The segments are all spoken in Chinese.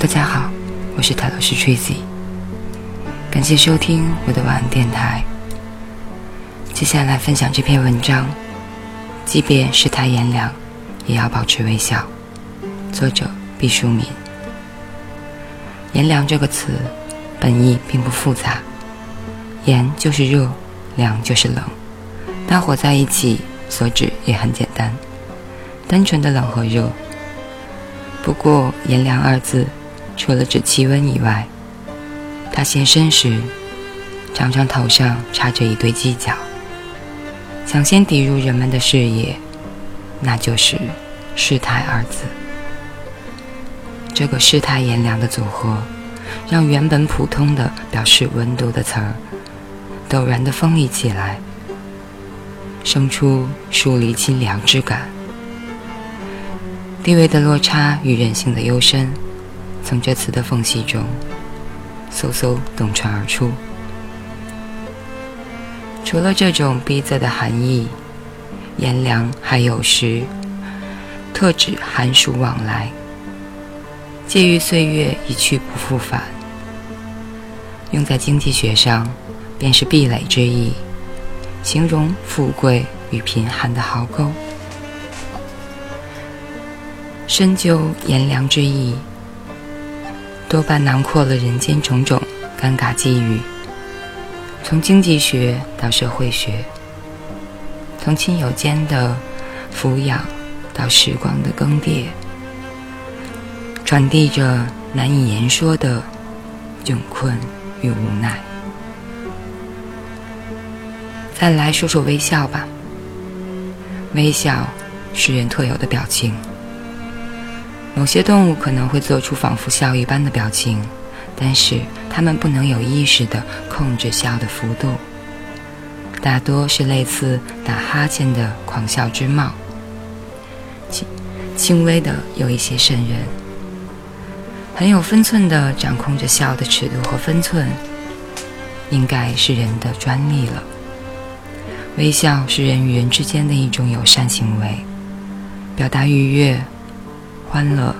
大家好，我是泰老师 Tracy，感谢收听我的晚安电台。接下来分享这篇文章，即便世态炎凉，也要保持微笑。作者毕淑敏。炎凉这个词，本意并不复杂，炎就是热，凉就是冷，搭伙在一起所指也很简单，单纯的冷和热。不过“炎凉”二字。除了指气温以外，他现身时，常常头上插着一对犄角，抢先抵入人们的视野，那就是“世态”二字。这个“世态炎凉”的组合，让原本普通的表示温度的词儿，陡然的锋利起来，生出疏离清凉之感。地位的落差与人性的幽深。从这词的缝隙中，嗖嗖洞穿而出。除了这种逼仄的含义，炎凉还有时特指寒暑往来，介于岁月一去不复返。用在经济学上，便是壁垒之意，形容富贵与贫寒的壕沟。深究炎凉之意。多半囊括了人间种种尴尬际遇，从经济学到社会学，从亲友间的抚养到时光的更迭，传递着难以言说的窘困与无奈。再来说说微笑吧，微笑是人特有的表情。某些动物可能会做出仿佛笑一般的表情，但是它们不能有意识地控制笑的幅度，大多是类似打哈欠的狂笑之貌，轻轻微的有一些瘆人，很有分寸地掌控着笑的尺度和分寸，应该是人的专利了。微笑是人与人之间的一种友善行为，表达愉悦。欢乐、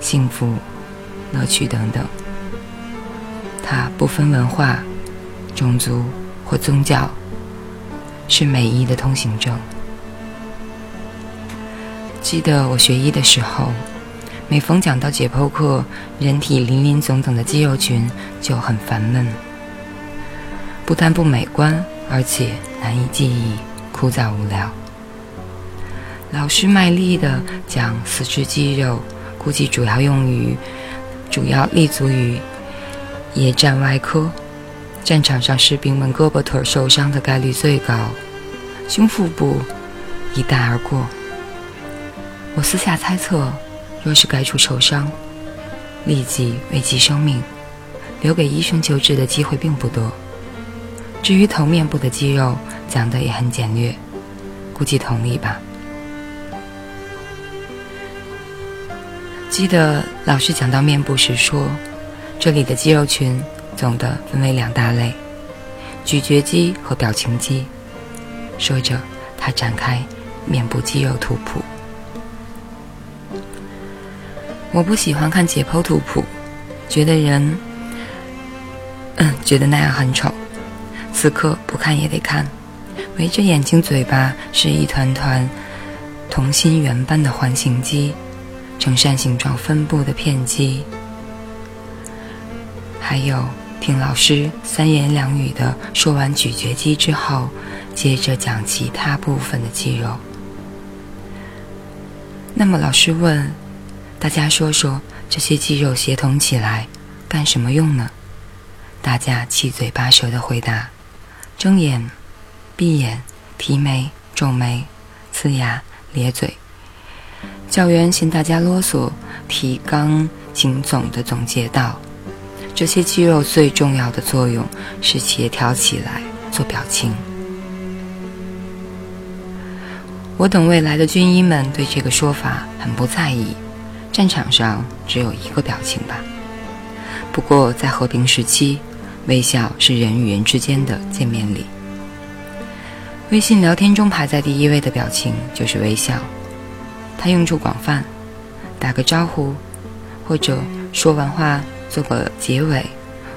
幸福、乐趣等等，它不分文化、种族或宗教，是美意的通行证。记得我学医的时候，每逢讲到解剖课，人体林林总总的肌肉群就很烦闷，不但不美观，而且难以记忆，枯燥无聊。老师卖力的讲四肢肌肉，估计主要用于，主要立足于野战外科。战场上士兵们胳膊腿受伤的概率最高，胸腹部一带而过。我私下猜测，若是该处受伤，立即危及生命，留给医生救治的机会并不多。至于头面部的肌肉，讲的也很简略，估计同理吧。记得老师讲到面部时说，这里的肌肉群总的分为两大类：咀嚼肌和表情肌。说着，他展开面部肌肉图谱。我不喜欢看解剖图谱，觉得人，嗯，觉得那样很丑。此刻不看也得看，围着眼睛、嘴巴是一团团同心圆般的环形肌。呈扇形状分布的片肌，还有听老师三言两语的说完咀嚼肌之后，接着讲其他部分的肌肉。那么老师问大家说说这些肌肉协同起来干什么用呢？大家七嘴八舌的回答：睁眼、闭眼、提眉、皱眉、呲牙、咧嘴。教员嫌大家啰嗦，提纲请总的总结道：“这些肌肉最重要的作用是协调起来做表情。”我等未来的军医们对这个说法很不在意，战场上只有一个表情吧。不过在和平时期，微笑是人与人之间的见面礼。微信聊天中排在第一位的表情就是微笑。它用处广泛，打个招呼，或者说完话做个结尾，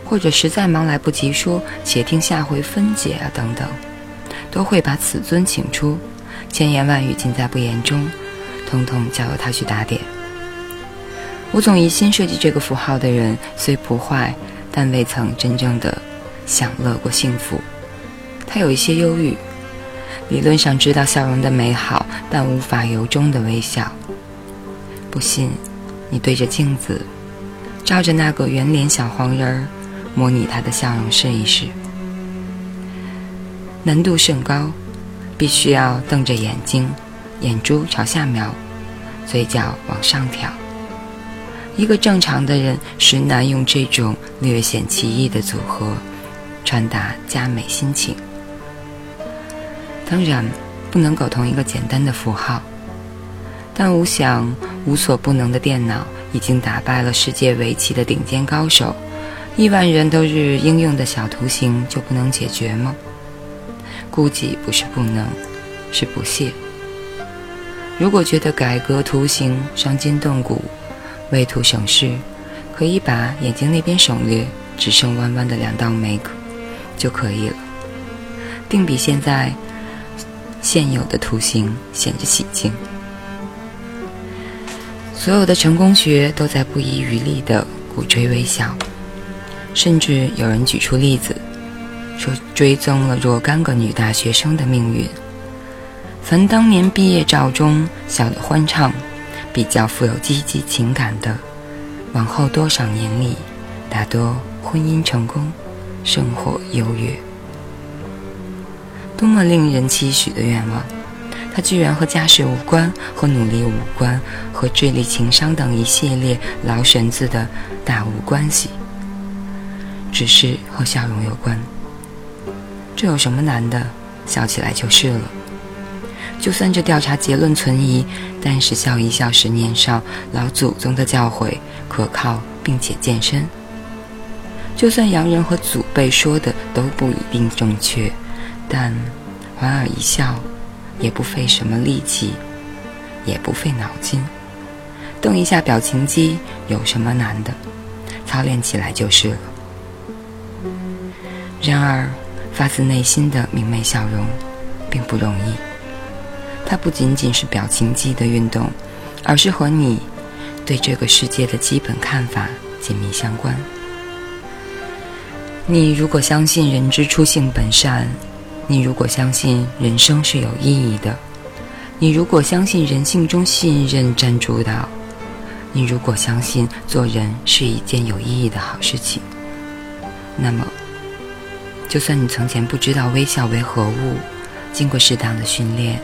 或者实在忙来不及说，且听下回分解啊等等，都会把此尊请出，千言万语尽在不言中，通通交由他去打点。吴总疑心设计这个符号的人虽不坏，但未曾真正的享乐过幸福。他有一些忧郁，理论上知道笑容的美好，但无法由衷的微笑。不信，你对着镜子，照着那个圆脸小黄人儿，模拟他的笑容试一试。难度甚高，必须要瞪着眼睛，眼珠朝下瞄，嘴角往上挑。一个正常的人实难用这种略显奇异的组合，传达佳美心情。当然，不能苟同一个简单的符号。但我想，无所不能的电脑已经打败了世界围棋的顶尖高手。亿万人都日应用的小图形就不能解决吗？估计不是不能，是不屑。如果觉得改革图形伤筋动骨，为图省事，可以把眼睛那边省略，只剩弯弯的两道眉就可以了，定比现在现有的图形显着喜庆。所有的成功学都在不遗余力地鼓吹微笑，甚至有人举出例子，说追踪了若干个女大学生的命运。凡当年毕业照中笑得欢畅。比较富有积极情感的，往后多少年里，大多婚姻成功，生活优越。多么令人期许的愿望！它居然和家世无关，和努力无关，和智力、情商等一系列老绳子的大无关系，只是和笑容有关。这有什么难的？笑起来就是了。就算这调查结论存疑，但是笑一笑十年少，老祖宗的教诲可靠并且健身。就算洋人和祖辈说的都不一定正确，但莞尔一笑，也不费什么力气，也不费脑筋。动一下表情肌有什么难的？操练起来就是了。然而，发自内心的明媚笑容，并不容易。它不仅仅是表情肌的运动，而是和你对这个世界的基本看法紧密相关。你如果相信人之初性本善，你如果相信人生是有意义的，你如果相信人性中信任占主导，你如果相信做人是一件有意义的好事情，那么，就算你从前不知道微笑为何物，经过适当的训练。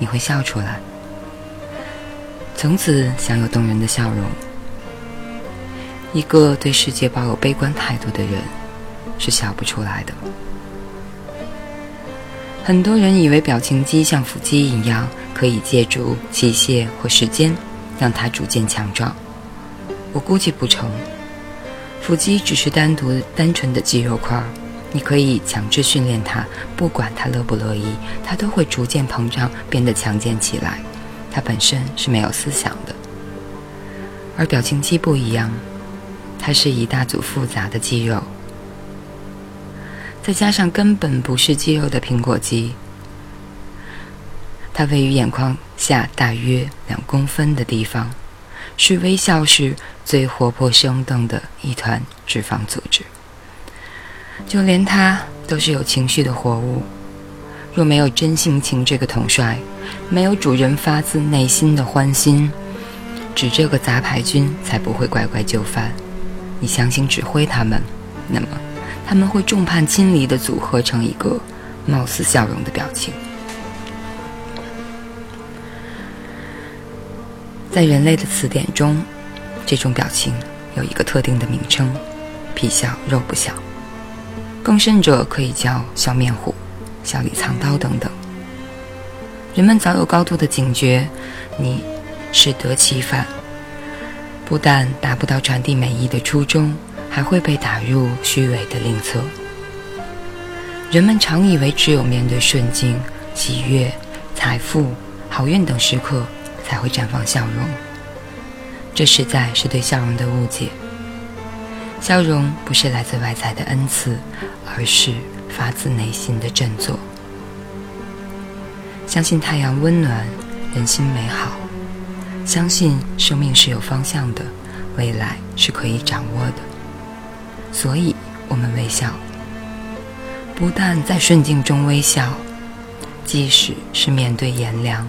你会笑出来，从此享有动人的笑容。一个对世界抱有悲观态度的人，是笑不出来的。很多人以为表情肌像腹肌一样，可以借助器械或时间让它逐渐强壮。我估计不成，腹肌只是单独单纯的肌肉块儿。你可以强制训练它，不管它乐不乐意，它都会逐渐膨胀，变得强健起来。它本身是没有思想的，而表情肌不一样，它是一大组复杂的肌肉，再加上根本不是肌肉的苹果肌。它位于眼眶下大约两公分的地方，是微笑时最活泼生动的一团脂肪组织。就连它都是有情绪的活物，若没有真性情这个统帅，没有主人发自内心的欢心，指这个杂牌军才不会乖乖就范。你强行指挥他们，那么他们会众叛亲离的组合成一个貌似笑容的表情。在人类的词典中，这种表情有一个特定的名称：皮笑肉不笑。更甚者，可以叫笑面虎、笑里藏刀等等。人们早有高度的警觉，你适得其反，不但达不到传递美意的初衷，还会被打入虚伪的另册。人们常以为只有面对顺境、喜悦、财富、好运等时刻，才会绽放笑容，这实在是对笑容的误解。笑容不是来自外在的恩赐，而是发自内心的振作。相信太阳温暖，人心美好；相信生命是有方向的，未来是可以掌握的。所以，我们微笑，不但在顺境中微笑，即使是面对炎凉，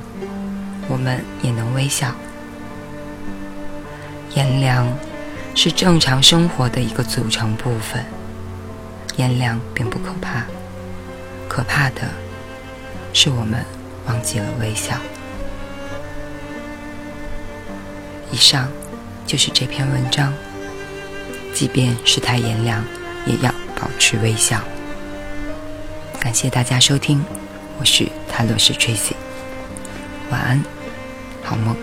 我们也能微笑。炎凉是正常生活的一个组成部分，炎凉并不可怕，可怕的是我们忘记了微笑。以上就是这篇文章。即便世态炎凉，也要保持微笑。感谢大家收听，我是泰勒斯 Tracy，晚安，好梦。